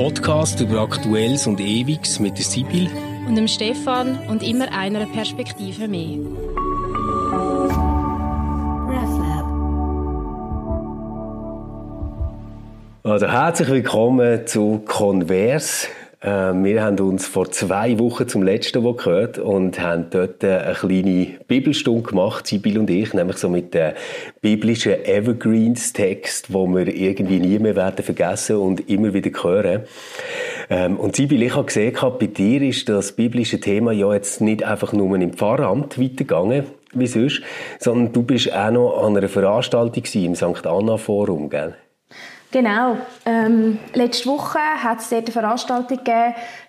Podcast über Aktuelles und Ewiges mit der Sibyl und dem Stefan und immer einer Perspektive mehr. Also herzlich willkommen zu Converse. Äh, wir haben uns vor zwei Wochen zum letzten Mal gehört und haben dort eine kleine Bibelstunde gemacht, Sibyl und ich, nämlich so mit dem biblischen Evergreens-Text, wo wir irgendwie nie mehr werden vergessen und immer wieder hören. Ähm, und Sibyl, ich habe gesehen, bei dir ist das biblische Thema ja jetzt nicht einfach nur im Pfarramt weitergegangen, wie sonst, sondern du bist auch noch an einer Veranstaltung im St. Anna Forum, gell? Genau. Ähm, letzte Woche hat es dort eine Veranstaltung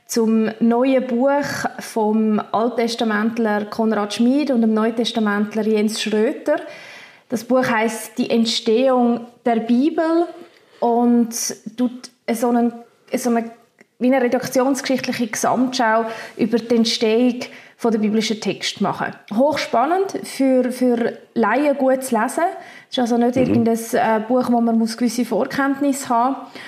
zum neuen Buch vom Alttestamentler Konrad Schmid und dem Neutestamentler Jens Schröter. Das Buch heißt Die Entstehung der Bibel und tut so eine, so eine, wie eine redaktionsgeschichtliche Gesamtschau über die Entstehung von der biblischen Text machen. Hochspannend für, für Laien gut zu lesen. Es ist also nicht mhm. irgendein äh, Buch, wo man muss gewisse Vorkenntnisse haben muss.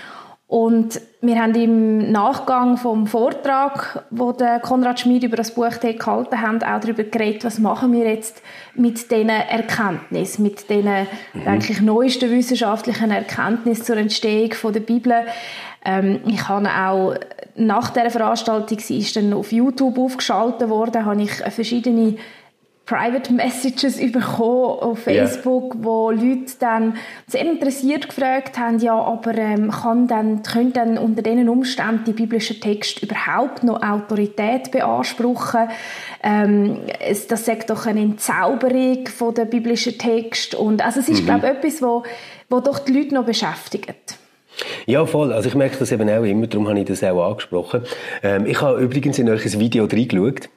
Und wir haben im Nachgang vom Vortrag, wo der Konrad Schmid über das Buch gehalten hat, auch darüber geredet, was machen wir jetzt mit diesen Erkenntnissen, mit diesen mhm. eigentlich neuesten wissenschaftlichen Erkenntnissen zur Entstehung von der Bibel. Ähm, ich habe auch nach der Veranstaltung, sie ist dann auf YouTube aufgeschaltet worden, habe ich verschiedene Private Messages bekommen auf Facebook, yeah. wo Leute dann sehr interessiert gefragt haben, ja, aber ähm, kann dann, können dann unter diesen Umständen die biblischen Texte überhaupt noch Autorität beanspruchen? Ähm, es, das sagt doch eine Entzauberung von der biblischen Text und also es ist, mhm. glaube ich, etwas, wo, wo doch die Leute noch beschäftigt. Ja, voll. Also ich merke das eben auch immer, darum habe ich das auch angesprochen. Ähm, ich habe übrigens in euch ein Video reingeschaut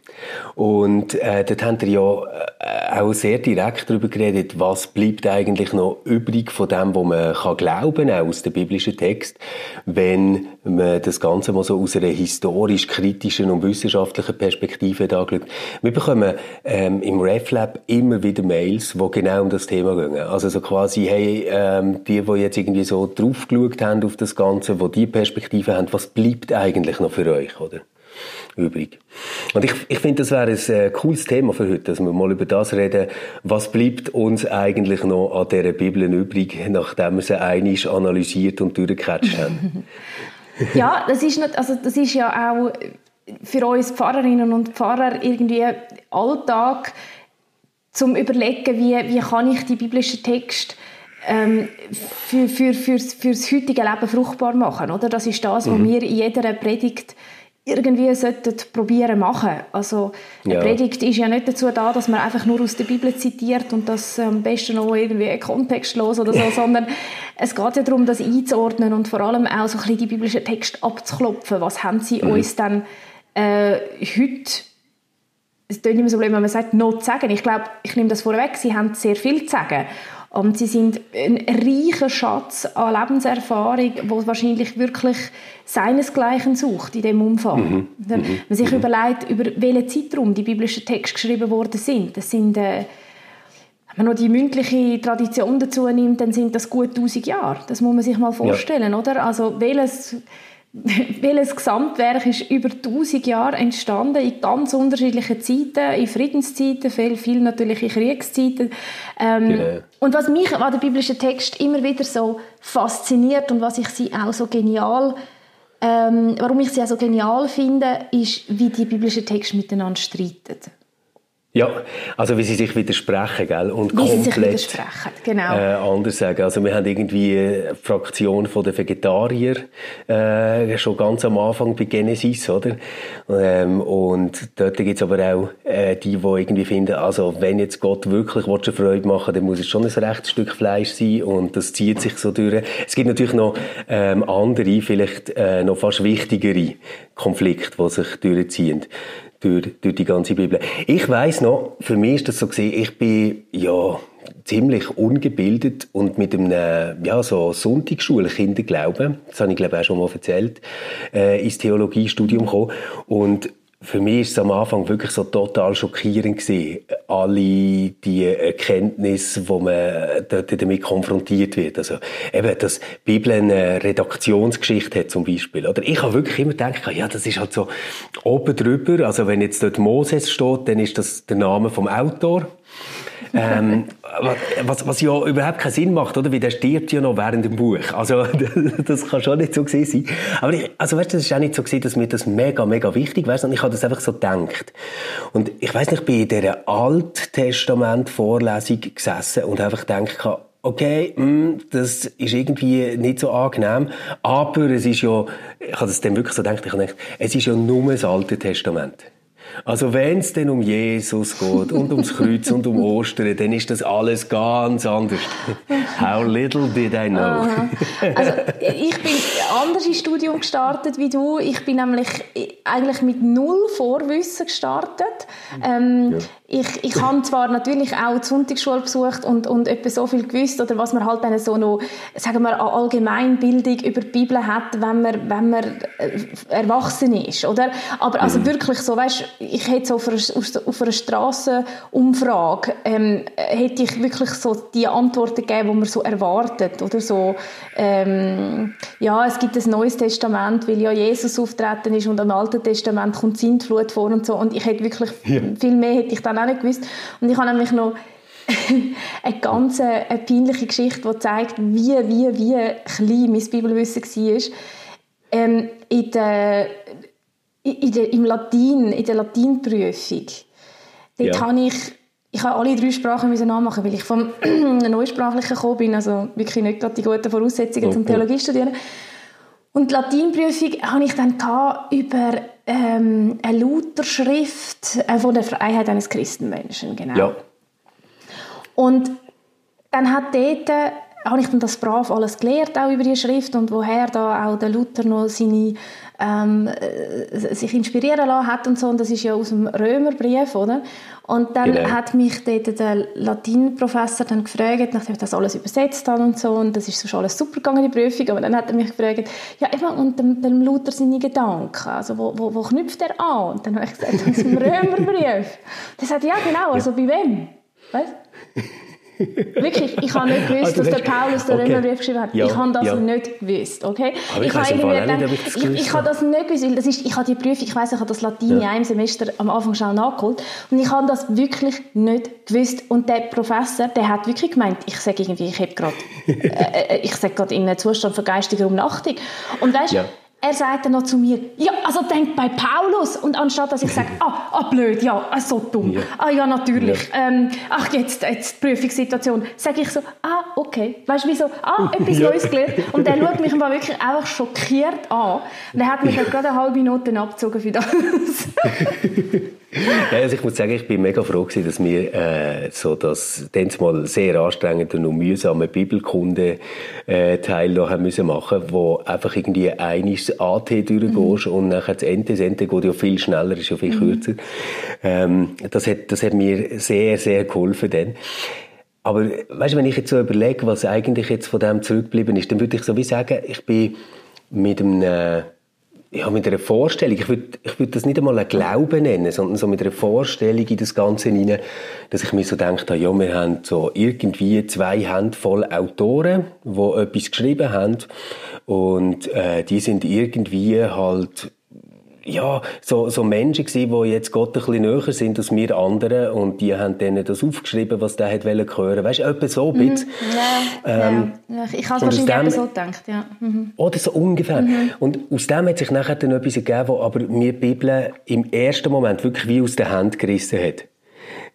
und äh, dort habt ihr ja äh, auch sehr direkt darüber geredet, was bleibt eigentlich noch übrig von dem, was man kann glauben auch aus dem biblischen Text, wenn man das Ganze mal so aus einer historisch-kritischen und wissenschaftlichen Perspektive anschaut. Wir bekommen ähm, im RefLab immer wieder Mails, die genau um das Thema gehen. Also so quasi, hey, ähm, die, die jetzt irgendwie so drauf geschaut haben auf das Ganze, die die Perspektive haben, was bleibt eigentlich noch für euch, oder? Übrig. Und ich, ich finde, das wäre ein äh, cooles Thema für heute, dass wir mal über das reden, was bleibt uns eigentlich noch an dieser Bibel übrig, nachdem wir sie einig analysiert und durchgecatcht haben. ja, das ist, nicht, also das ist ja auch für uns Pfarrerinnen und Pfarrer irgendwie Alltag, zum überlegen, wie, wie kann ich die biblischen Texte ähm, für, für, für, für das heutige Leben fruchtbar machen. Oder? Das ist das, was mhm. wir in jeder Predigt irgendwie sollten probieren machen. Also eine ja. Predigt ist ja nicht dazu da, dass man einfach nur aus der Bibel zitiert und das am besten noch irgendwie kontextlos oder so, sondern es geht ja darum, das einzuordnen und vor allem auch so ein bisschen die biblischen Texte abzuklopfen. Was haben sie mhm. uns dann äh, heute es klingt immer so blöd, wenn man sagt, noch zu sagen. Ich glaube, ich nehme das vorweg, sie haben sehr viel zu sagen. Und sie sind ein reicher Schatz an Lebenserfahrung, wo wahrscheinlich wirklich seinesgleichen sucht in dem Umfang. Mhm. Wenn man sich mhm. überlegt, über welchen Zeitraum die biblischen Texte geschrieben worden sind, das sind äh, wenn man noch die mündliche Tradition dazu nimmt, dann sind das gut 1000 Jahre. Das muss man sich mal vorstellen, ja. oder? Also welches welches Gesamtwerk ist über 1000 Jahre entstanden, in ganz unterschiedlichen Zeiten, in Friedenszeiten, viel, viel natürlich in Kriegszeiten. Ähm, genau. Und was mich an der biblischen Text immer wieder so fasziniert und was ich sie auch so genial, ähm, warum ich sie auch so genial finde, ist, wie die biblischen Texte miteinander streiten. Ja, also wie sie sich widersprechen, gell? Und wie komplett sie sich widersprechen, genau. Äh, anders sagen. Also wir haben irgendwie eine Fraktion von den Vegetarier äh, schon ganz am Anfang bei Genesis, oder? Ähm, und dort gibt's aber auch äh, die, die irgendwie finden, also wenn jetzt Gott wirklich eine Freude machen dann muss es schon ein rechtes Stück Fleisch sein und das zieht sich so durch. Es gibt natürlich noch ähm, andere, vielleicht äh, noch fast wichtigere Konflikte, die sich durchziehen durch, durch die ganze Bibel. Ich weiß noch, für mich ist das so gesehen, ich bin ja ziemlich ungebildet und mit einem ja so Sonntagsschule Kinderglauben, das habe ich glaube auch schon mal erzählt, äh, ins Theologiestudium gekommen und für mich ist es am Anfang wirklich so total schockierend gewesen. Alle die Erkenntnisse, wo man dort damit konfrontiert wird. Also, eben, dass die Bibel eine Redaktionsgeschichte hat, zum Beispiel. Oder ich habe wirklich immer gedacht, ja, das ist halt so oben drüber. Also, wenn jetzt dort Moses steht, dann ist das der Name vom Autor ähm, was, was ja überhaupt keinen Sinn macht, oder? Weil der stirbt ja noch während dem Buch. Also, das kann schon nicht so gewesen sein. Aber ich, also weißt du, das ist auch nicht so gewesen, dass mir das mega, mega wichtig wäre, sondern ich habe das einfach so gedacht. Und ich weiß nicht, ich bin in dieser Alttestament-Vorlesung gesessen und einfach gedacht, okay, mh, hm, das ist irgendwie nicht so angenehm, aber es ist ja, ich habe das dann wirklich so gedacht, ich habe gedacht, es ist ja nur das Alte Testament. Also wenn es denn um Jesus geht und ums Kreuz und um Ostern, dann ist das alles ganz anders. How little did I know. Aha. Also ich bin anders ins Studium gestartet wie du. Ich bin nämlich eigentlich mit null Vorwissen gestartet. Ähm, ja. Ich, ich habe zwar natürlich auch die Sonntagsschule besucht und, und etwa so viel gewusst, oder was man halt dann so noch, sagen wir, an Allgemeinbildung über die Bibel hat, wenn man, wenn man äh, erwachsen ist, oder? Aber also mhm. wirklich so, weißt, ich hätte so auf einer, auf einer Strassenumfrage, ähm, hätte ich wirklich so die Antworten gegeben, die man so erwartet, oder so, ähm, ja, es gibt ein neues Testament, weil ja Jesus auftreten ist und im Alten Testament kommt Sintflut vor und so, und ich hätte wirklich, ja. viel mehr hätte ich dann dann auch nicht gewusst. Und ich habe nämlich noch eine ganz eine peinliche Geschichte, die zeigt, wie, wie, wie klein mein Bibelwissen war. Ähm, in der, in der, Im Latin, in der Latinprüfung, dort ja. habe ich ich habe alle drei Sprachen müssen nachmachen, weil ich vom Neusprachlichen gekommen bin, also wirklich nicht gerade die guten Voraussetzungen okay. zum Theologie studieren. Und die Latinprüfung hatte ich dann über ähm, eine Lutherschrift äh, von der Freiheit eines Christenmenschen, genau. Ja. Und dann hat dort, äh, habe ich dann das brav alles gelernt, auch über die Schrift und woher da auch der Luther noch seine ähm, äh, sich inspirieren lassen hat und so. Und das ist ja aus dem Römerbrief, oder? Und dann genau. hat mich dort der Latinprofessor dann gefragt, nachdem ich das alles übersetzt habe und so, und das ist so schon alles super gegangen, die Prüfung, aber dann hat er mich gefragt, ja, eben, und dem, dem Luther seine Gedanken, also wo, wo, wo knüpft er an? Und dann habe ich gesagt, aus dem Römerbrief. Der sagt, ja, genau, also bei wem? Weißt? Wirklich, ich habe nicht gewusst, also, dass der Paulus den okay. Römerbrief geschrieben hat. Ja, ich habe das ja. nicht gewusst, okay? Aber ich, ich habe gedacht, ich, ich, ich habe das nicht gewusst, weil das ist, ich habe die Prüfung, ich weiß, ich habe das Latein ja. in einem Semester am Anfang schon nachgeholt und ich habe das wirklich nicht gewusst und der Professor, der hat wirklich gemeint, ich sage irgendwie, ich habe gerade, äh, äh, ich sage gerade in einem Zustand von geistiger Umnachtung und weißt, ja er sagt dann noch zu mir, ja, also denk bei Paulus. Und anstatt dass ich sage, ah, ah blöd, ja, ah, so dumm. Ja. Ah ja, natürlich. Ja. Ähm, ach, jetzt, jetzt Prüfungssituation. Sage ich so, ah, okay. Weißt du, wieso? Ah, etwas ja. Neues gelernt. Und der schaut mich mal wirklich einfach schockiert an. Und er hat mich halt gerade eine halbe Note abgezogen für das. ja, also ich muss sagen, ich bin mega froh gewesen, dass wir äh, so das mal sehr anstrengende und mühsame Bibelkunde äh, Teil da haben müssen machen, wo einfach irgendwie eines AT durchgehst mhm. und nachher das Ente, das Ente geht ja viel schneller, ist ja viel mhm. kürzer. Ähm, das hat, das hat mir sehr, sehr geholfen dann. Aber weißt du, wenn ich jetzt so überlege, was eigentlich jetzt von dem zurückgeblieben ist, dann würde ich so wie sagen, ich bin mit einem äh, ja, mit einer Vorstellung, ich würde ich würd das nicht einmal ein Glauben nennen, sondern so mit einer Vorstellung in das Ganze hinein, dass ich mir so habe, ja, wir haben so irgendwie zwei Handvoll Autoren, die etwas geschrieben haben. Und äh, die sind irgendwie halt ja, so, so Menschen gewesen, die jetzt Gott ein bisschen näher sind als wir anderen und die haben denen das aufgeschrieben, was der hat hören hören. Weißt du, etwa so ein bisschen. Mhm. Ja, ähm, ja. Ich habe es wahrscheinlich dem, so gedacht, ja. Mhm. Oder so ungefähr. Mhm. Und aus dem hat sich nachher dann etwas ergeben, was aber mir die Bibel im ersten Moment wirklich wie aus der Hand gerissen hat.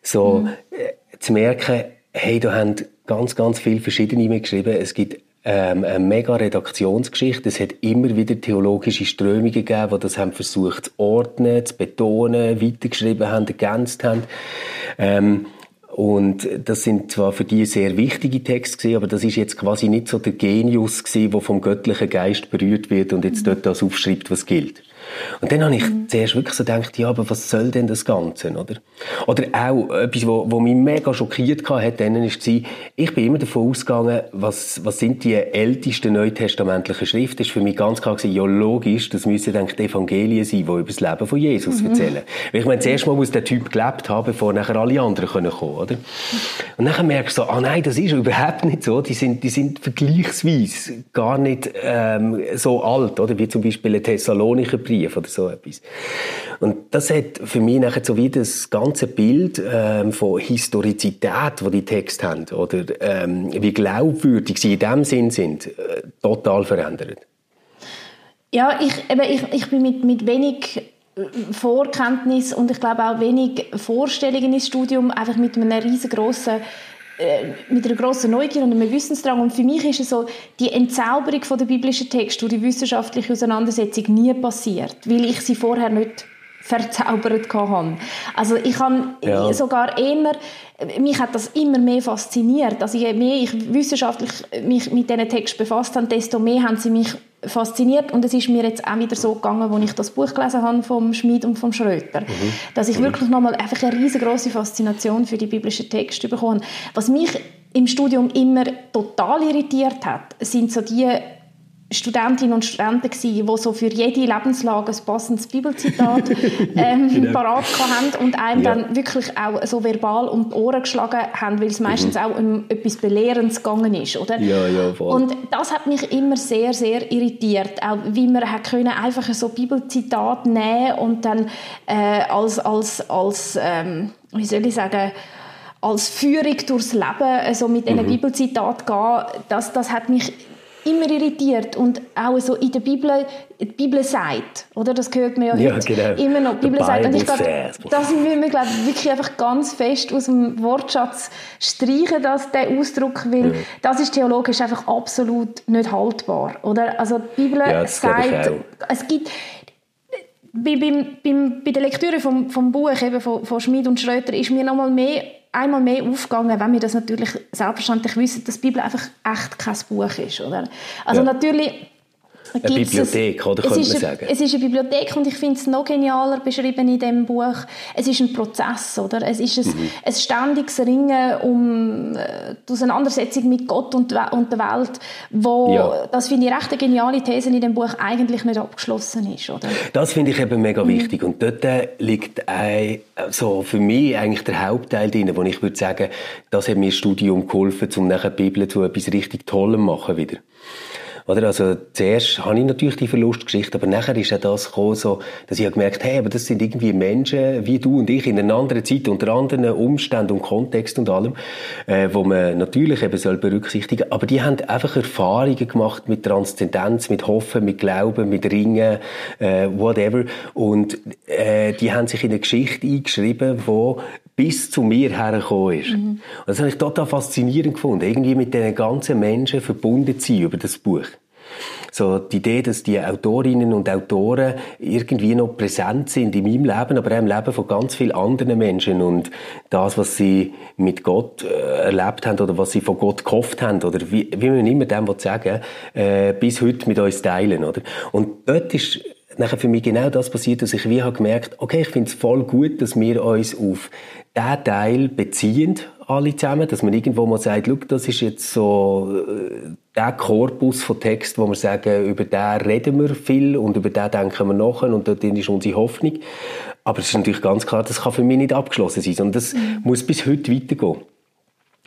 So, mhm. äh, zu merken, hey, da haben ganz, ganz viele verschiedene mitgeschrieben. Es gibt ähm, eine mega Redaktionsgeschichte. Es hat immer wieder theologische Strömungen gegeben, die das haben versucht zu ordnen, zu betonen, weitergeschrieben haben, ergänzt haben. Ähm, und das sind zwar für die sehr wichtige Texte gewesen, aber das ist jetzt quasi nicht so der Genius gewesen, der vom göttlichen Geist berührt wird und jetzt dort das aufschreibt, was gilt. Und dann habe ich mhm. zuerst wirklich so gedacht, ja, aber was soll denn das Ganze, oder? Oder auch etwas, wo, wo mich mega schockiert hat, dann ist, ich bin immer davon ausgegangen, was, was sind die ältesten neutestamentlichen Schriften, ist für mich ganz klar gewesen, ja, logisch, das müssen dann die Evangelien sein, die über das Leben von Jesus mhm. erzählen. Weil ich meine, zuerst mal muss der Typ gelebt haben, bevor nachher alle anderen kommen können, oder? Und dann merkst du so, ah nein, das ist überhaupt nicht so, die sind, die sind vergleichsweise gar nicht ähm, so alt, oder? Wie zum Beispiel ein Thessalonicher Brief oder so etwas. Und das hat für mich nachher so wie das ganze Bild ähm, von Historizität, wo die Texte haben, oder ähm, wie glaubwürdig sie in dem Sinn sind, äh, total verändert. Ja, ich, eben, ich, ich bin mit, mit wenig äh, Vorkenntnis und ich glaube auch wenig Vorstellungen ins Studium einfach mit einem riesengroßen mit einer grossen Neugier und einem Wissensdrang. Und für mich ist es so, die Entzauberung der biblischen Texte und die wissenschaftliche Auseinandersetzung nie passiert, weil ich sie vorher nicht verzaubert hatte. Also ich habe ja. sogar eher, mich hat das immer mehr fasziniert. Also je mehr ich wissenschaftlich mich mit diesen Texten befasst habe, desto mehr haben sie mich fasziniert und es ist mir jetzt auch wieder so gegangen, als ich das Buch gelesen habe vom Schmid und vom Schröter, mhm. dass ich mhm. wirklich nochmal einfach eine riesengroße Faszination für die biblischen Texte bekommen. Was mich im Studium immer total irritiert hat, sind so die Studentinnen und Studenten gewesen, die so für jede Lebenslage ein passendes Bibelzitat ähm, genau. parat haben und einem ja. dann wirklich auch so verbal um die Ohren geschlagen haben, weil es meistens mhm. auch um etwas Belehrendes gegangen ist, oder? Ja, ja, voll. Und das hat mich immer sehr, sehr irritiert, auch wie man können einfach so Bibelzitat nehmen und dann äh, als, als, als ähm, wie soll ich sagen, als Führung durchs Leben äh, so mit mhm. Bibelzitat gehen, das, das hat mich immer irritiert und auch so in der Bibel, die Bibel sagt, oder? Das gehört mir ja, ja genau. immer noch. Die Bibel sagt. Und ich glaube, das müssen wir glaube wirklich einfach ganz fest aus dem Wortschatz streichen, dass der Ausdruck, weil ja. das ist theologisch einfach absolut nicht haltbar, oder? Also die Bibel ja, sagt, es gibt bei, beim, beim, bei der Lektüre vom, vom Buch eben von, von Schmid und Schröter ist mir noch mal mehr einmal mehr aufgegangen, wenn wir das natürlich selbstverständlich wissen, dass die Bibel einfach echt kein Buch ist, oder? Also ja. natürlich eine Bibliothek, oder könnte man sagen? Es ist eine Bibliothek und ich finde es noch genialer beschrieben in dem Buch. Es ist ein Prozess, oder? Es ist ein, mhm. ein ständiges Ringen um äh, die Auseinandersetzung mit Gott und, und der Welt, wo, ja. das finde ich recht eine geniale These in dem Buch, eigentlich nicht abgeschlossen ist, oder? Das finde ich eben mega mhm. wichtig und dort äh, liegt ein, so für mich eigentlich der Hauptteil drin, wo ich würde sagen, das hat mir das Studium geholfen, um nachher die Bibel zu etwas richtig Tollem machen wieder. Oder? Also, zuerst habe ich natürlich die Verlustgeschichte, aber nachher ist auch das gekommen, so, dass ich gemerkt habe, hey, aber das sind irgendwie Menschen, wie du und ich, in einer anderen Zeit, unter anderen Umständen und Kontext und allem, äh, wo man natürlich eben soll berücksichtigen, aber die haben einfach Erfahrungen gemacht mit Transzendenz, mit Hoffen, mit Glauben, mit Ringen, äh, whatever. Und, äh, die haben sich in eine Geschichte eingeschrieben, wo bis zu mir hergekommen ist. Mhm. Und das habe ich total faszinierend gefunden, irgendwie mit diesen ganzen Menschen verbunden zu sein über das Buch. So die Idee, dass die Autorinnen und Autoren irgendwie noch präsent sind in meinem Leben, aber auch im Leben von ganz vielen anderen Menschen und das, was sie mit Gott äh, erlebt haben oder was sie von Gott gehofft haben oder wie, wie man immer dem sagen äh, bis heute mit uns teilen, oder? Und dort ist nachher für mich genau das passiert, dass ich wie habe gemerkt, okay, ich finde es voll gut, dass wir uns auf diesen Teil beziehen, alle zusammen, dass man irgendwo mal sagt, Schau, das ist jetzt so äh, der Korpus von Text, wo wir sagen, über den reden wir viel und über den denken wir nach und dort ist unsere Hoffnung. Aber es ist natürlich ganz klar, das kann für mich nicht abgeschlossen sein, sondern das mhm. muss bis heute weitergehen.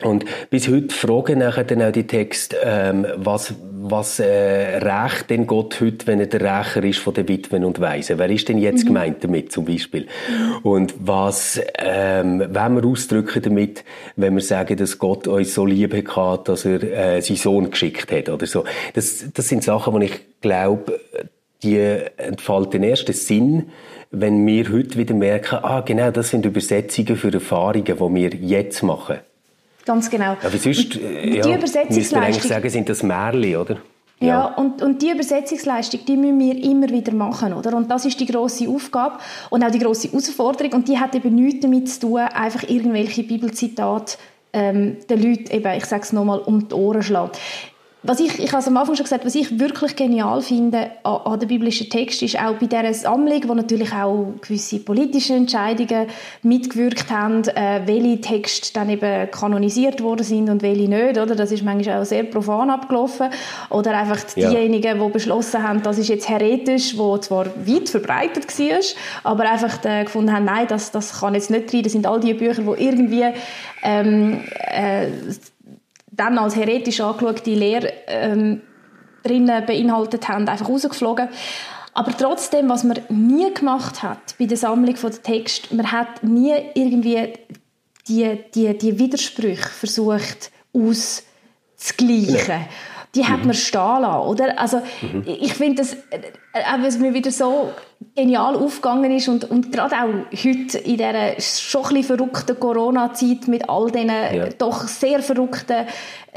Und bis heute fragen nachher dann auch die Texte, ähm, was, was äh, rächt denn Gott heute, wenn er der Rächer ist von den Witwen und Waisen? Wer ist denn jetzt mhm. gemeint damit zum Beispiel? Und was ähm, wollen wir ausdrücken damit, wenn wir sagen, dass Gott uns so lieb hat, dass er äh, seinen Sohn geschickt hat oder so? Das, das sind Sachen, wo ich glaube, die entfalten erst den Sinn, wenn wir heute wieder merken, ah genau, das sind Übersetzungen für Erfahrungen, die wir jetzt machen. Ganz genau. Aber sonst, äh, ja, man eigentlich sagen, sind das Märchen, oder? Ja, ja, und, und die Übersetzungsleistung, die müssen wir immer wieder machen, oder? Und das ist die große Aufgabe und auch die große Herausforderung und die hat eben nichts damit zu tun, einfach irgendwelche Bibelzitate ähm, den Leuten eben, ich sage es nochmal, um die Ohren schlagen. Was ich, ich habe am Anfang schon gesagt, was ich wirklich genial finde an, an den biblischen Text ist auch bei dieser Sammlung, wo natürlich auch gewisse politische Entscheidungen mitgewirkt haben, äh, welche Texte dann eben kanonisiert worden sind und welche nicht, oder? Das ist manchmal auch sehr profan abgelaufen. Oder einfach diejenigen, ja. die beschlossen haben, das ist jetzt heretisch, wo zwar weit verbreitet war, aber einfach äh, gefunden haben, nein, das, das kann jetzt nicht rein. Das sind all die Bücher, die irgendwie ähm, äh, dann als heretisch angeschaute Lehre ähm, drinnen beinhaltet haben, einfach rausgeflogen. Aber trotzdem, was man nie gemacht hat bei der Sammlung der Text, man hat nie irgendwie die, die, die Widersprüche versucht auszugleichen. Ja die mhm. hat man stehen lassen, oder? Also, mhm. ich finde das, äh, auch wenn es mir wieder so genial aufgegangen ist und, und gerade auch heute in dieser schon ein bisschen verrückten Corona-Zeit mit all diesen ja. doch sehr verrückten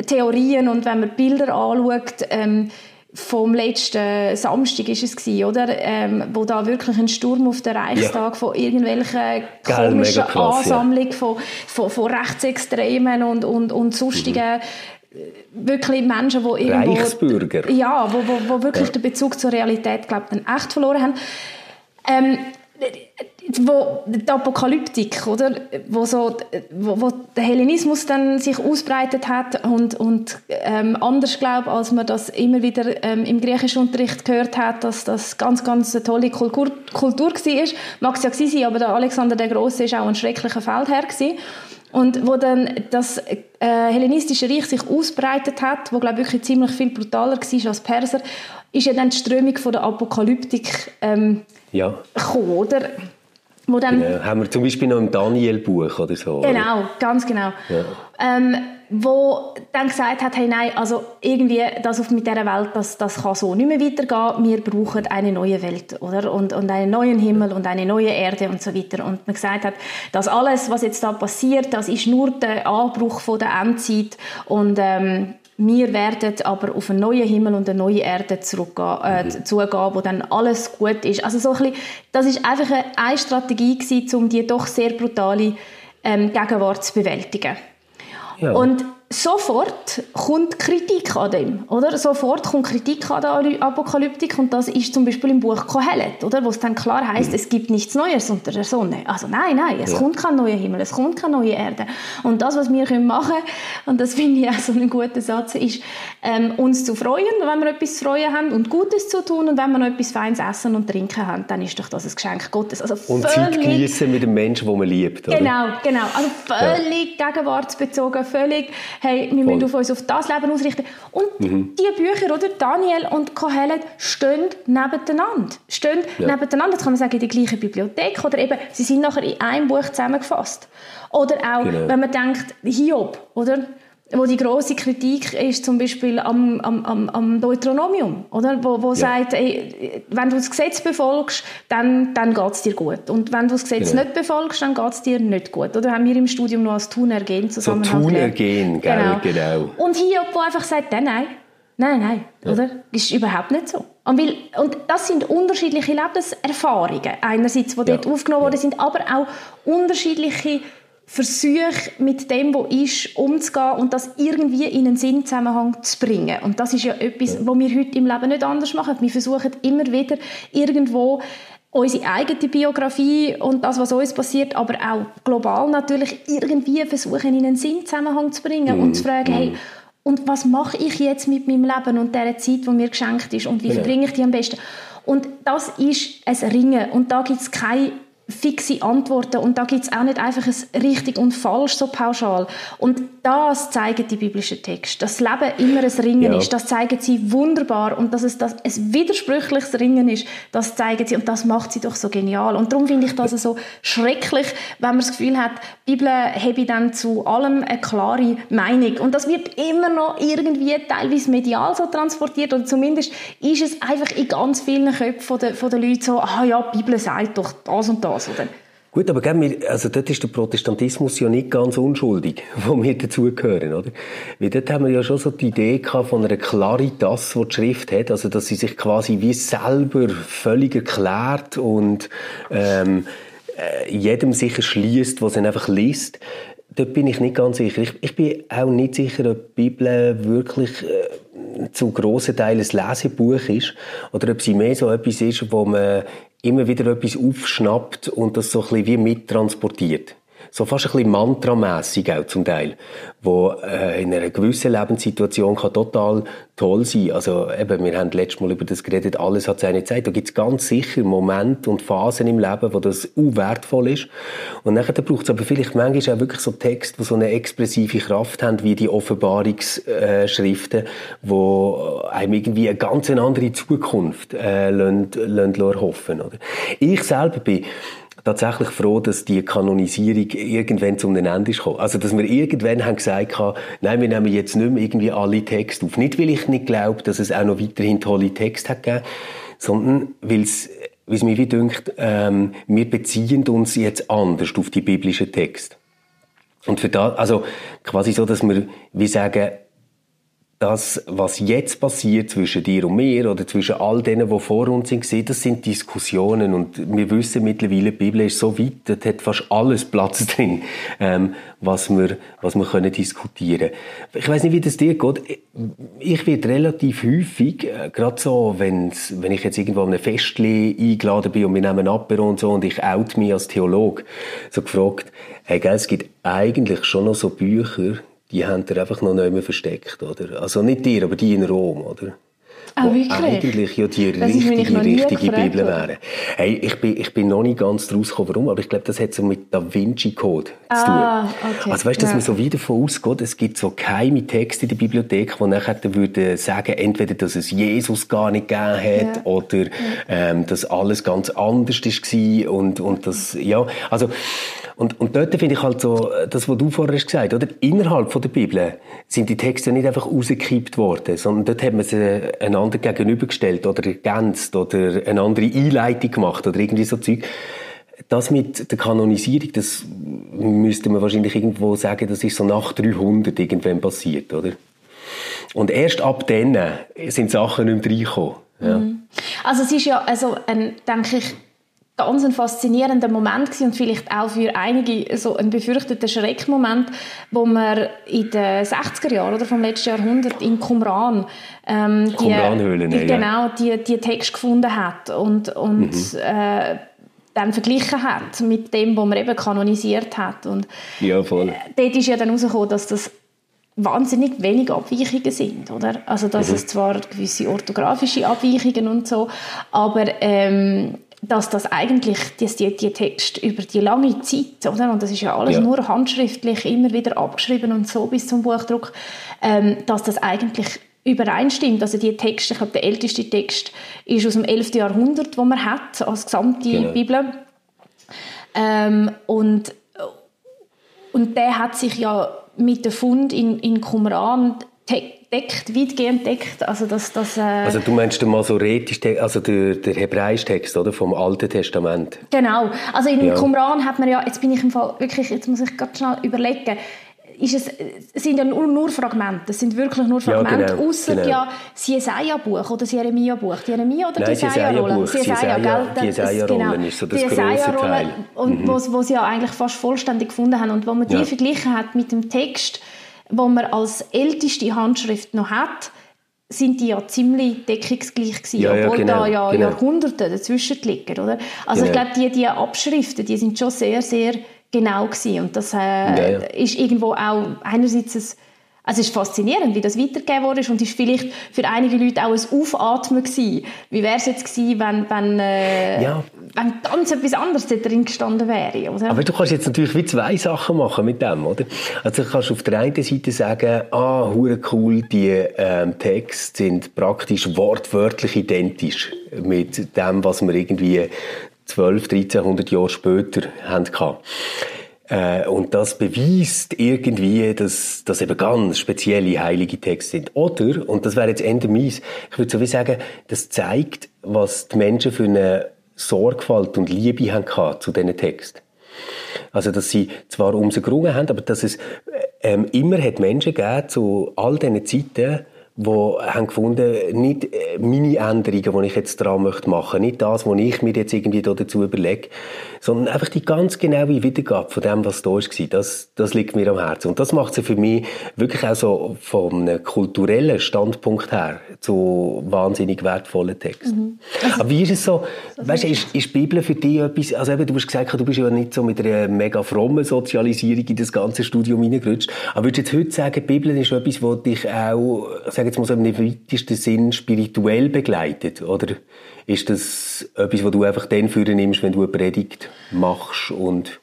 Theorien und wenn man Bilder anschaut, ähm, vom letzten Samstag ist es gewesen, oder? Ähm, wo da wirklich ein Sturm auf den Reichstag ja. von irgendwelchen komischen Ansammlungen ja. von, von, von Rechtsextremen und, und, und sonstigen mhm wirklich Menschen, die irgendwo... Reichsbürger. Ja, wo, wo, wo wirklich ja. den Bezug zur Realität, glaube ich, echt verloren haben. Ähm, wo die Apokalyptik, oder, wo so, wo, wo der Hellenismus dann sich ausbreitet hat und und ähm, anders glaube, als man das immer wieder ähm, im griechischen Unterricht gehört hat, dass das ganz ganz eine tolle Kultur, Kultur war. Mag es ja sein, aber der Alexander der Große ist auch ein schrecklicher Feldherr gewesen. Und wo dann das äh, hellenistische Reich sich ausbreitet hat, wo glaube wirklich ziemlich viel brutaler war als Perser, ist ja dann die Strömung von der Apokalyptik ähm, ja. gekommen, oder? Wo dann, genau. Haben wir zum Beispiel noch im Daniel-Buch oder so. Genau, oder? ganz genau. Ja. Ähm, wo dann gesagt hat, hey nein, also irgendwie das auf mit dieser Welt, das, das kann so nicht mehr weitergehen, wir brauchen eine neue Welt, oder? Und, und einen neuen Himmel und eine neue Erde und so weiter. Und man gesagt hat, dass alles, was jetzt da passiert, das ist nur der Anbruch von der Endzeit und ähm, wir werden aber auf einen neuen Himmel und eine neue Erde zurückgehen, äh, mhm. zugehen, wo dann alles gut ist. Also so ein bisschen, das ist einfach eine, eine Strategie gewesen, um die doch sehr brutale ähm, Gegenwart zu bewältigen. Ja. Und sofort kommt Kritik an dem, oder? Sofort kommt Kritik an der Apokalyptik und das ist zum Beispiel im Buch Kohelet, oder? Wo es dann klar heißt, es gibt nichts Neues unter der Sonne. Also nein, nein, es ja. kommt kein neuer Himmel, es kommt keine neue Erde. Und das, was wir können machen und das finde ich auch so ein guter Satz, ist, ähm, uns zu freuen, wenn wir etwas zu freuen haben und Gutes zu tun und wenn wir noch etwas Feines essen und trinken haben, dann ist doch das ein Geschenk Gottes. Also und Zeit genießen mit dem Menschen, den man liebt, oder? Genau, genau. Also völlig ja. gegenwartsbezogen, völlig hey, wir Voll. müssen auf uns auf das Leben ausrichten. Und mhm. die Bücher, oder? Daniel und Kohelet stehen nebeneinander. Stehen ja. nebeneinander, das kann man sagen, in der gleichen Bibliothek. Oder eben, sie sind nachher in einem Buch zusammengefasst. Oder auch, genau. wenn man denkt, Hiob, oder? Wo die große Kritik ist zum Beispiel am, am, am Deuteronomium, oder? wo, wo ja. sagt, ey, wenn du das Gesetz befolgst, dann, dann geht es dir gut. Und wenn du das Gesetz genau. nicht befolgst, dann geht es dir nicht gut. Oder haben wir im Studium noch als Tunergehen zusammen so Tunergehen, genau. genau. Und hier, wo einfach sagt, nein, nein, nein, nein, ja. oder? ist überhaupt nicht so. Und, weil, und das sind unterschiedliche Lebenserfahrungen, einerseits, die dort aufgenommen worden sind, aber auch unterschiedliche Versuche, mit dem, was ist, umzugehen und das irgendwie in einen Sinnzusammenhang zu bringen. Und das ist ja etwas, ja. was wir heute im Leben nicht anders machen. Wir versuchen immer wieder irgendwo unsere eigene Biografie und das, was uns passiert, aber auch global natürlich irgendwie versuchen, in einen Sinnzusammenhang zu bringen mm. und zu fragen, hey, und was mache ich jetzt mit meinem Leben und der Zeit, die mir geschenkt ist und wie ja. verbringe ich die am besten? Und das ist ein Ringen und da gibt es keine fixe Antworten und da gibt es auch nicht einfach ein richtig und falsch so pauschal. Und das zeigen die biblischen Texte. Dass das Leben immer ein Ringen ja. ist, das zeigen sie wunderbar und dass es das ein widersprüchliches Ringen ist, das zeigen sie und das macht sie doch so genial. Und darum finde ich das so schrecklich, wenn man das Gefühl hat, die Bibel habe dann zu allem eine klare Meinung und das wird immer noch irgendwie teilweise medial so transportiert oder zumindest ist es einfach in ganz vielen Köpfen der, der Leute so, ah ja, die Bibel sagt doch das und das das, oder? Gut, aber gell, also dort ist der Protestantismus ja nicht ganz unschuldig, wo wir dazugehören, oder? Weil dort haben wir ja schon so die Idee gehabt von einer Claritas, die die Schrift hat, also dass sie sich quasi wie selber völlig erklärt und ähm, äh, jedem sicher schließt, was er einfach liest. Dort bin ich nicht ganz sicher. Ich, ich bin auch nicht sicher, ob die Bibel wirklich äh, zu grossen Teilen ein Lesebuch ist oder ob sie mehr so etwas ist, wo man immer wieder etwas aufschnappt und das so ein bisschen wie mittransportiert so fast ein bisschen mantramässig auch zum Teil, wo äh, in einer gewissen Lebenssituation kann total toll sein. Also eben, wir haben letztes Mal über das geredet, alles hat seine Zeit. Da gibt es ganz sicher Momente und Phasen im Leben, wo das wertvoll ist. Und nachher braucht es aber vielleicht manchmal auch wirklich so Texte, die so eine expressive Kraft haben, wie die Offenbarungsschriften, wo einem irgendwie eine ganz andere Zukunft äh, lassen, lassen hoffen. Oder? Ich selber bin tatsächlich froh, dass die Kanonisierung irgendwann zum Ende ist gekommen. Also, dass wir irgendwann haben gesagt haben, nein, wir nehmen jetzt nicht mehr irgendwie alle Texte auf. Nicht, weil ich nicht glaube, dass es auch noch weiterhin tolle Texte hat gegeben, sondern weil es, wie es mir wie dünkt, ähm, wir beziehen uns jetzt anders auf die biblischen Texte. Und für da, also, quasi so, dass wir, wie sagen, das, was jetzt passiert zwischen dir und mir oder zwischen all denen, die vor uns sind, das sind Diskussionen und wir wissen mittlerweile, die Bibel ist so weit, dort hat fast alles Platz drin, ähm, was wir, was wir können diskutieren. Ich weiß nicht, wie das dir geht. Ich werde relativ häufig, äh, gerade so, wenn's, wenn ich jetzt irgendwo an einem Festli eingeladen bin und wir nehmen Apero und so und ich out mich als Theolog, so gefragt, hey, gell, es gibt eigentlich schon noch so Bücher, die haben ihr einfach noch nicht mehr versteckt, oder? Also nicht dir, aber die in Rom, oder? Ah, wirklich? eigentlich ja die das richtige, richtige Bibel wäre. Hey, ich bin, ich bin noch nicht ganz draus gekommen, warum, aber ich glaube, das hat so mit Da Vinci Code ah, zu tun. Okay. Also weißt du, dass ja. man so wieder davon ausgeht, es gibt so geheime Texte in der Bibliothek, die nachher würden sagen, entweder, dass es Jesus gar nicht gegeben hat ja. oder ja. Ähm, dass alles ganz anders war und, und das, ja, also und, und dort finde ich halt so, das, was du vorher hast gesagt oder? Innerhalb von der Bibel sind die Texte nicht einfach rausgekippt worden, sondern dort hat man sie einander gegenübergestellt oder ergänzt oder eine andere Einleitung gemacht oder irgendwie so Zeug. Das mit der Kanonisierung, das müsste man wahrscheinlich irgendwo sagen, das ist so nach 300 irgendwann passiert, oder? Und erst ab dann sind Sachen nicht mehr reingekommen. Ja. Mhm. Also es ist ja, also, ein, denke ich, ganz ein faszinierender Moment gewesen und vielleicht auch für einige so ein befürchteter Schreckmoment, wo man in den 60er Jahren oder vom letzten Jahrhundert in Qumran ähm, die, die, genau die, die Text gefunden hat und, und mhm. äh, dann verglichen hat mit dem, was man eben kanonisiert hat und ja, voll. Äh, dort ist ja dann herausgekommen, dass das wahnsinnig wenig Abweichungen sind, oder? Also dass mhm. es zwar gewisse orthografische Abweichungen und so, aber ähm, dass das eigentlich dass die, die Text über die lange Zeit, oder? und das ist ja alles ja. nur handschriftlich, immer wieder abgeschrieben und so bis zum Buchdruck, ähm, dass das eigentlich übereinstimmt. Also die Texte, ich glaube, der älteste Text ist aus dem 11. Jahrhundert, wo man hat, als gesamte genau. Bibel. Ähm, und, und der hat sich ja mit dem Fund in, in Qumran deckt, weitgehend deckt. Also, das, das, äh also du meinst den masoretisch also der, der hebräische Text oder, vom Alten Testament? Genau. Also in ja. Qumran hat man ja, jetzt bin ich im Fall wirklich, jetzt muss ich ganz schnell überlegen, ist es, es sind ja nur, nur Fragmente, es sind wirklich nur Fragmente, ja, genau, außer genau. ja das Jesaja-Buch oder das Jeremia-Buch. Die Jeremia oder die Jesaja-Rolle? Die Jesaja-Rolle Jesaja, genau. ist so das die große Teil. Und mhm. wo, wo sie ja eigentlich fast vollständig gefunden haben und wo man die verglichen hat mit dem Text, wo man als älteste Handschrift noch hat, sind die ja ziemlich deckungsgleich gewesen, ja, obwohl genau, da ja genau. Jahrhunderte dazwischen liegen, oder? Also genau. ich glaube, die, die Abschriften, die sind schon sehr, sehr genau gewesen und das äh, ja, ist irgendwo auch einerseits ein also es ist faszinierend, wie das weitergegeben wurde und ist vielleicht für einige Leute auch ein Aufatmen gewesen. Wie wäre es jetzt gewesen, wenn, wenn, äh, ja. wenn ganz etwas anderes da drin gestanden wäre, oder? Aber du kannst jetzt natürlich wie zwei Sachen machen mit dem, oder? Also du kannst auf der einen Seite sagen, ah, hure cool, die ähm, Texte sind praktisch wortwörtlich identisch mit dem, was wir irgendwie 12, 1300 Jahre später hatten. Äh, und das beweist irgendwie, dass das eben ganz spezielle heilige Texte sind. Oder, und das wäre jetzt Ende mies, ich würde so wie sagen, das zeigt, was die Menschen für eine Sorgfalt und Liebe haben zu diesen Texten. Also, dass sie zwar um sie gerungen haben, aber dass es ähm, immer hat Menschen gegeben zu all diesen Zeiten, die haben gefunden, nicht äh, meine Änderungen, die ich jetzt dran möchte machen, nicht das, was ich mir jetzt irgendwie dazu überlege, sondern einfach die ganz genaue Wiedergabe von dem, was da war. Das, das liegt mir am Herzen. Und das macht sie für mich wirklich auch so einem kulturellen Standpunkt her zu wahnsinnig wertvollen Texten. Mhm. Also, Aber wie ist es so, weißt du, ist, ist die Bibel für dich etwas, also eben, du hast gesagt, du bist ja nicht so mit einer mega frommen Sozialisierung in das ganze Studium hineingerutscht, aber würdest du jetzt heute sagen, die Bibel ist etwas, was dich auch, sag jetzt mal so im weitesten Sinn spirituell begleitet, oder ist das etwas, was du einfach dann nimmst, wenn du eine Predigt machst und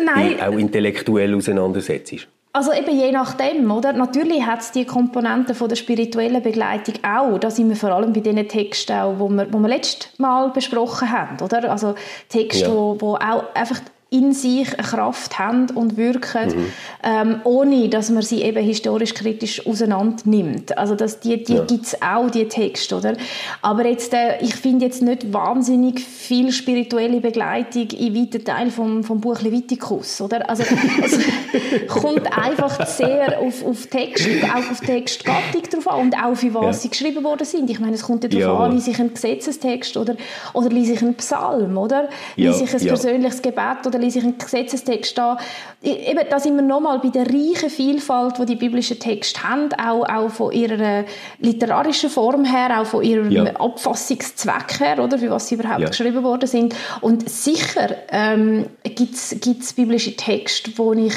Nein. auch intellektuell auseinandersetzt? Also eben je nachdem, oder? Natürlich hat es die Komponenten von der spirituellen Begleitung auch. Da sind wir vor allem bei den Texten auch, wo wir, wo wir letztes Mal besprochen haben, oder? Also Texte, ja. wo, wo auch einfach in sich eine Kraft haben und wirken, mhm. ähm, ohne dass man sie eben historisch kritisch auseinander nimmt. Also das, die, die ja. gibt es auch, die Texte, oder? Aber jetzt, äh, ich finde jetzt nicht wahnsinnig viel spirituelle Begleitung in weiten Teil vom, vom Buch Leviticus, oder? Also es kommt einfach sehr auf, auf Text, auch auf Textgattung drauf an und auch für was ja. sie geschrieben worden sind. Ich meine, es kommt ja darauf ja. an, lese ich einen Gesetzestext oder, oder lese ich einen Psalm, oder? Lese ich ein persönliches Gebet oder oder lese ich einen Gesetzestext an. Eben, da sind wir nochmal bei der reichen Vielfalt, die die biblischen Texte haben, auch, auch von ihrer literarischen Form her, auch von ihrem ja. Abfassungszweck her, oder, für was sie überhaupt ja. geschrieben worden sind. Und sicher ähm, gibt es biblische Texte, wo ich,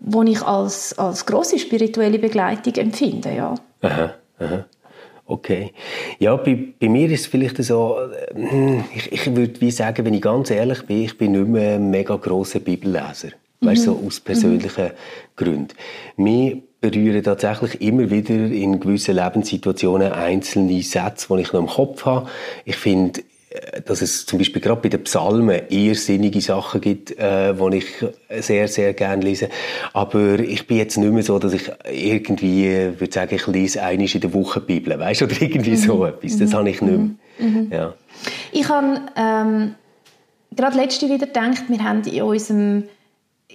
wo ich als, als grosse spirituelle Begleitung empfinde, ja. Aha, aha. Okay. Ja, bei, bei mir ist es vielleicht so, äh, ich, ich würde wie sagen, wenn ich ganz ehrlich bin, ich bin nicht mehr ein mega grosser Bibelleser. Mhm. Weißt du, so aus persönlichen mhm. Gründen. Mir berühren tatsächlich immer wieder in gewissen Lebenssituationen einzelne Sätze, die ich noch im Kopf habe. Ich finde, dass es zum Beispiel gerade bei den Psalmen irrsinnige Sachen gibt, äh, die ich sehr, sehr gerne lese. Aber ich bin jetzt nicht mehr so, dass ich irgendwie äh, würde sagen, ich lese einmal in der Woche die Bibel, weißt oder irgendwie mhm. so etwas. Das mhm. habe ich nicht mehr. Mhm. Ja. Ich habe ähm, gerade letzte wieder gedacht, wir haben in unserem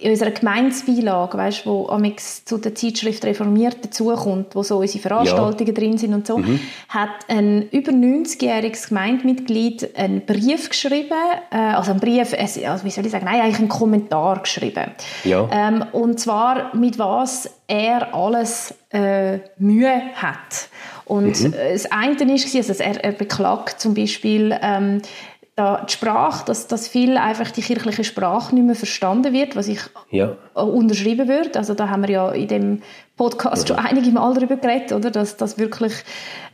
in unserer Gemeinsbeilage, weißt, wo amix zu der Zeitschrift Reformiert dazukommt, wo so unsere Veranstaltungen ja. drin sind und so, mhm. hat ein über 90-jähriges Gemeindemitglied einen Brief geschrieben, äh, also ein Brief, also wie soll ich sagen, nein, eigentlich einen Kommentar geschrieben. Ja. Ähm, und zwar mit was er alles äh, Mühe hat. Und mhm. das eine ist, also er, er beklagt zum Beispiel ähm, da die Sprache, dass, dass viel einfach die kirchliche Sprache nicht mehr verstanden wird, was ich ja. unterschreiben würde. Also da haben wir ja in dem Podcast ja. schon einige Mal darüber geredet, oder? Dass, dass wirklich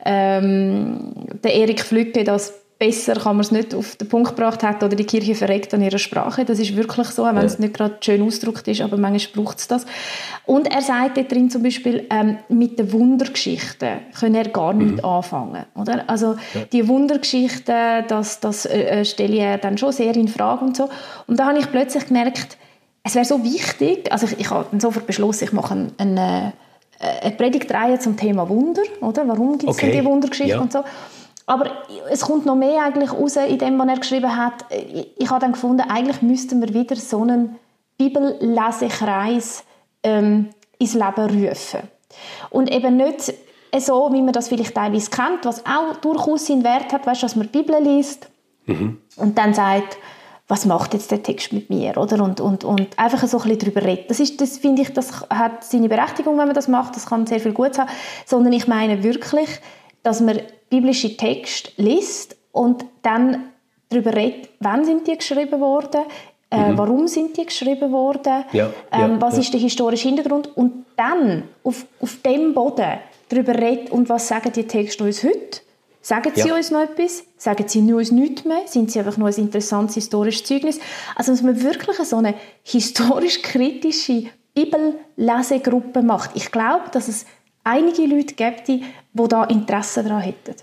ähm, der Erik Flücke das besser kann man es nicht auf den Punkt gebracht hat oder die Kirche verreckt an ihrer Sprache. Das ist wirklich so, wenn ja. es nicht gerade schön ausgedrückt ist, aber manchmal braucht es das. Und er sagt dort drin zum Beispiel, ähm, mit den Wundergeschichten können er gar mhm. nicht anfangen. Oder? Also ja. die Wundergeschichten, das, das äh, äh, stelle ich dann schon sehr in Frage und so. Und da habe ich plötzlich gemerkt, es wäre so wichtig, also ich, ich habe dann sofort beschlossen, ich mache eine, eine, eine Predigtreihe zum Thema Wunder, oder? Warum gibt es okay. die Wundergeschichten ja. und so. Aber es kommt noch mehr eigentlich raus in dem, was er geschrieben hat. Ich habe dann gefunden, eigentlich müssten wir wieder so einen Bibellesekreis ähm, ins Leben rufen. Und eben nicht so, wie man das vielleicht teilweise kennt, was auch durchaus seinen Wert hat, weißt, dass man die Bibel liest mhm. und dann sagt, was macht jetzt der Text mit mir, oder? Und, und, und einfach so ein bisschen darüber reden. Das ist, das finde ich, das hat seine Berechtigung, wenn man das macht. Das kann sehr viel gut haben. Sondern ich meine wirklich, dass man biblische Texte liest und dann darüber redet, wann sind die geschrieben worden, äh, mhm. warum sind die geschrieben worden, ja, ähm, ja, was ja. ist der historische Hintergrund und dann auf, auf dem Boden darüber redet und was sagen die Texte uns heute. Sagen sie uns noch etwas? Sagen sie uns nichts mehr? Sind sie einfach nur ein interessantes historisches Zeugnis? Also, dass man wirklich so eine historisch-kritische Bibellesegruppe macht. Ich glaube, dass es einige Leute gibt, die da Interesse daran hätten.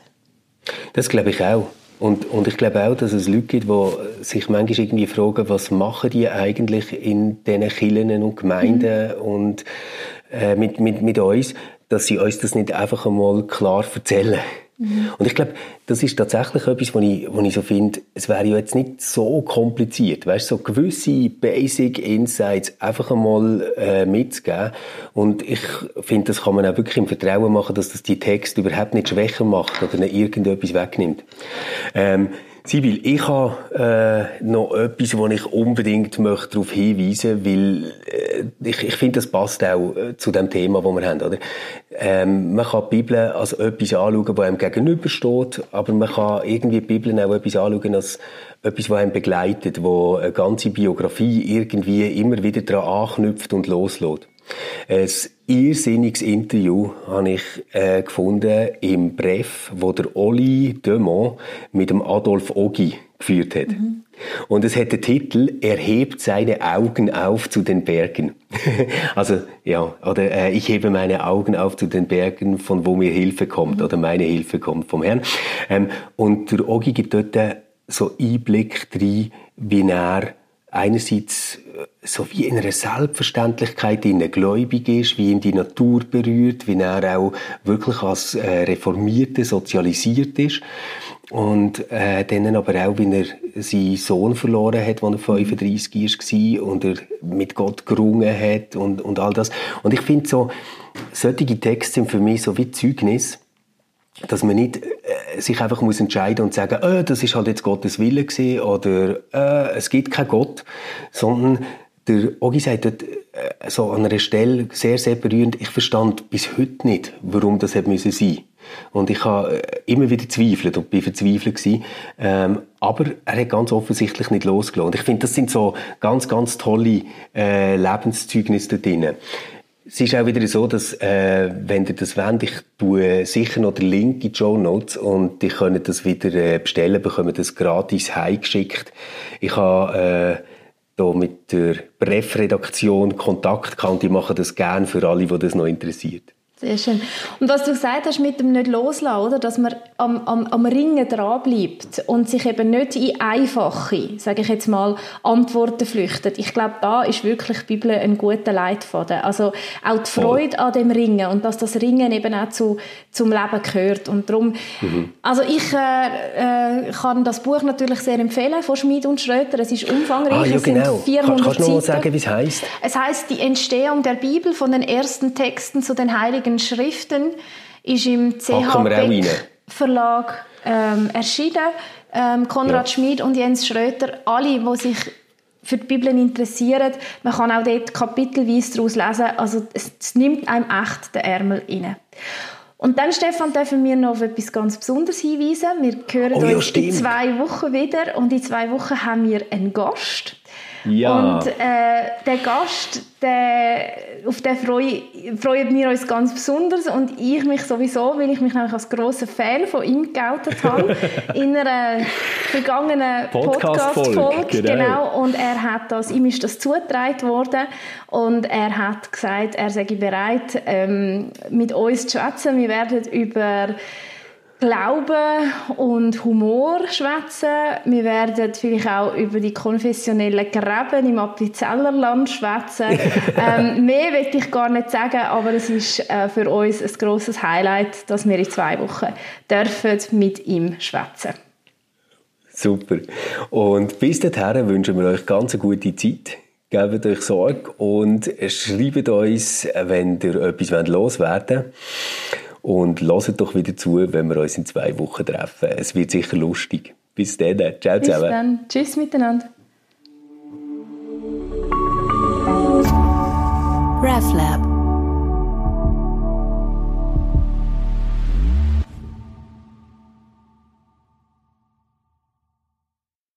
Das glaube ich auch. Und, und ich glaube auch, dass es Leute gibt, die sich manchmal irgendwie fragen, was machen die eigentlich in diesen Kirchen und Gemeinden mhm. und äh, mit, mit, mit uns, dass sie uns das nicht einfach einmal klar erzählen. Mhm. Und ich glaube, das ist tatsächlich etwas, wo ich, wo ich so finde, es wäre ja jetzt nicht so kompliziert, weißt so gewisse Basic Insights einfach einmal äh, mitzugeben. Und ich finde, das kann man auch wirklich im Vertrauen machen, dass das die Text überhaupt nicht schwächer macht oder nicht irgendetwas wegnimmt. Ähm, Sibyl, ich habe äh, noch etwas, wo ich unbedingt möchte darauf hinweisen weil äh, ich, ich finde, das passt auch äh, zu dem Thema, das wir haben. Oder? Ähm, man kann die Bibel als etwas anschauen, das einem gegenübersteht, aber man kann irgendwie die Bibel auch etwas anschauen als etwas, was einem begleitet, wo eine ganze Biografie irgendwie immer wieder daran anknüpft und loslässt. Ein irrsinniges Interview habe ich äh, gefunden im Brief, wo der Oli Demont mit dem Adolf Ogi geführt hat. Mhm. Und es hat den Titel Er hebt seine Augen auf zu den Bergen. also ja, oder äh, ich hebe meine Augen auf zu den Bergen, von wo mir Hilfe kommt mhm. oder meine Hilfe kommt vom Herrn. Ähm, und der Ogi gibt dort so Einblick drin, wie er einerseits äh, so wie in einer Selbstverständlichkeit in gläubig ist, wie ihn die Natur berührt, wie er auch wirklich als äh, Reformierte sozialisiert ist und äh, dann aber auch, wie er seinen Sohn verloren hat, als er 35 war und er mit Gott gerungen hat und, und all das. Und ich finde so, solche Texte sind für mich so wie Zeugnis, dass man nicht sich einfach muss entscheiden und sagen, äh, das ist halt jetzt Gottes Wille gewesen, oder äh, es gibt keinen Gott, sondern der Ogi sagt dort äh, so an einer Stelle sehr, sehr berührend, ich verstand bis heute nicht, warum das hätte müssen sein. Und ich habe äh, immer wieder zweifelt und bin verzweifelt gewesen. Ähm, aber er hat ganz offensichtlich nicht losgelassen. Und ich finde, das sind so ganz, ganz tolle äh, Lebenszeugnisse da drin. Es ist auch wieder so, dass, äh, wenn ihr das wollt, ich tue sicher noch den Link in die Show Notes und ich könnt das wieder äh, bestellen, bekommen das gratis heimgeschickt. Ich habe, äh, da mit der Bref-Redaktion Kontakt gehabt und die machen das gerne für alle, die das noch interessiert. Sehr schön. Und was du gesagt hast mit dem nicht loslassen, oder? dass man am, am, am Ringen dranbleibt und sich eben nicht in einfache, sage ich jetzt mal, Antworten flüchtet. Ich glaube, da ist wirklich die Bibel ein guter Leitfaden. Also auch die Freude an dem Ringen und dass das Ringen eben auch zu, zum Leben gehört. Und darum, mhm. also ich äh, äh, kann das Buch natürlich sehr empfehlen von Schmid und Schröter. Es ist umfangreich. Ah, ja, genau. Es sind 400 Kannst du noch mal sagen, wie es heißt? Es heißt die Entstehung der Bibel von den ersten Texten zu den Heiligen Heiligen Schriften ist im CH Beck Verlag ähm, erschienen. Ähm, Konrad ja. Schmid und Jens Schröter, alle, die sich für die Bibel interessieren, man kann auch dort kapitelweise daraus lesen, also es, es nimmt einem echt den Ärmel rein. Und dann, Stefan, dürfen wir noch auf etwas ganz Besonderes hinweisen. Wir hören oh, ja, uns in zwei Wochen wieder und in zwei Wochen haben wir einen Gast. Ja. Und äh, der Gast, der, auf den freue, freuen wir uns ganz besonders und ich mich sowieso, weil ich mich nämlich als großer Fan von ihm geoutet habe in einer vergangenen Podcast-Folge. Podcast genau. genau. Und er hat das, ihm ist das zugetragen worden und er hat gesagt, er sei bereit, ähm, mit uns zu schwätzen. Wir werden über Glauben und Humor schwätzen. Wir werden vielleicht auch über die konfessionellen Gräben im Appenzellerland schwätzen. ähm, mehr will ich gar nicht sagen, aber es ist äh, für uns ein grosses Highlight, dass wir in zwei Wochen dürfen mit ihm schwätzen. Super. Und bis dahin wünschen wir euch ganz eine gute Zeit. Gebt euch Sorge und schreibt uns, wenn ihr etwas loswerden wollt. Und lasst doch wieder zu, wenn wir uns in zwei Wochen treffen. Es wird sicher lustig. Bis dann. Ciao Bis zusammen. Dann. Tschüss miteinander. RefLab